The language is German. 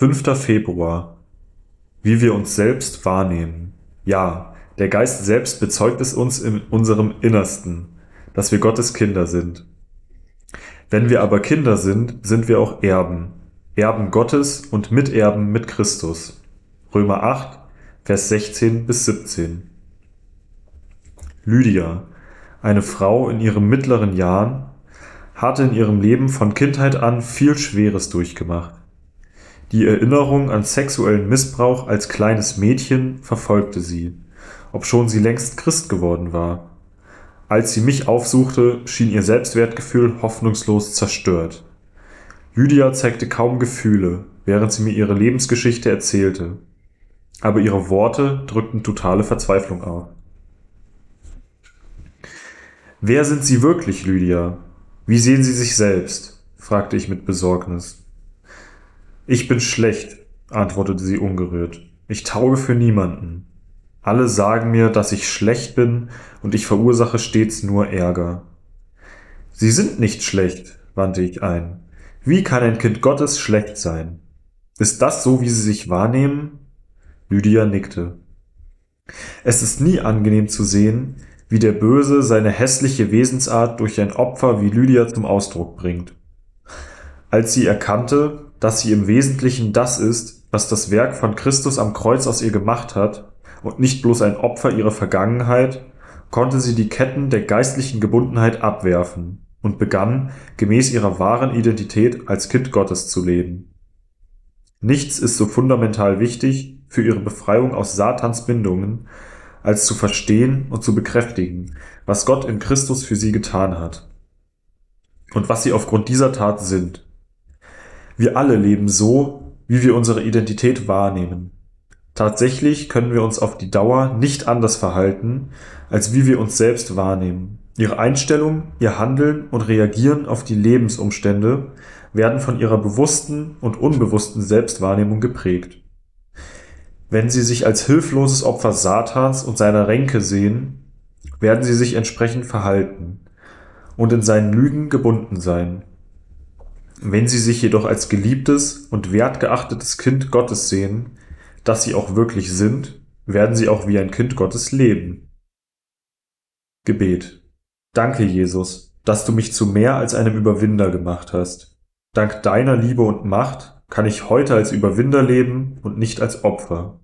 5. Februar. Wie wir uns selbst wahrnehmen. Ja, der Geist selbst bezeugt es uns in unserem Innersten, dass wir Gottes Kinder sind. Wenn wir aber Kinder sind, sind wir auch Erben, Erben Gottes und Miterben mit Christus. Römer 8, Vers 16 bis 17. Lydia, eine Frau in ihren mittleren Jahren, hatte in ihrem Leben von Kindheit an viel Schweres durchgemacht. Die Erinnerung an sexuellen Missbrauch als kleines Mädchen verfolgte sie, obschon sie längst Christ geworden war. Als sie mich aufsuchte, schien ihr Selbstwertgefühl hoffnungslos zerstört. Lydia zeigte kaum Gefühle, während sie mir ihre Lebensgeschichte erzählte. Aber ihre Worte drückten totale Verzweiflung auf. Wer sind Sie wirklich, Lydia? Wie sehen Sie sich selbst? fragte ich mit Besorgnis. Ich bin schlecht, antwortete sie ungerührt. Ich tauge für niemanden. Alle sagen mir, dass ich schlecht bin und ich verursache stets nur Ärger. Sie sind nicht schlecht, wandte ich ein. Wie kann ein Kind Gottes schlecht sein? Ist das so, wie Sie sich wahrnehmen? Lydia nickte. Es ist nie angenehm zu sehen, wie der Böse seine hässliche Wesensart durch ein Opfer wie Lydia zum Ausdruck bringt. Als sie erkannte, dass sie im Wesentlichen das ist, was das Werk von Christus am Kreuz aus ihr gemacht hat und nicht bloß ein Opfer ihrer Vergangenheit, konnte sie die Ketten der geistlichen Gebundenheit abwerfen und begann, gemäß ihrer wahren Identität als Kind Gottes zu leben. Nichts ist so fundamental wichtig für ihre Befreiung aus Satans Bindungen, als zu verstehen und zu bekräftigen, was Gott in Christus für sie getan hat und was sie aufgrund dieser Tat sind. Wir alle leben so, wie wir unsere Identität wahrnehmen. Tatsächlich können wir uns auf die Dauer nicht anders verhalten, als wie wir uns selbst wahrnehmen. Ihre Einstellung, ihr Handeln und Reagieren auf die Lebensumstände werden von ihrer bewussten und unbewussten Selbstwahrnehmung geprägt. Wenn sie sich als hilfloses Opfer Satans und seiner Ränke sehen, werden sie sich entsprechend verhalten und in seinen Lügen gebunden sein. Wenn sie sich jedoch als geliebtes und wertgeachtetes Kind Gottes sehen, das sie auch wirklich sind, werden sie auch wie ein Kind Gottes leben. Gebet. Danke, Jesus, dass du mich zu mehr als einem Überwinder gemacht hast. Dank deiner Liebe und Macht kann ich heute als Überwinder leben und nicht als Opfer.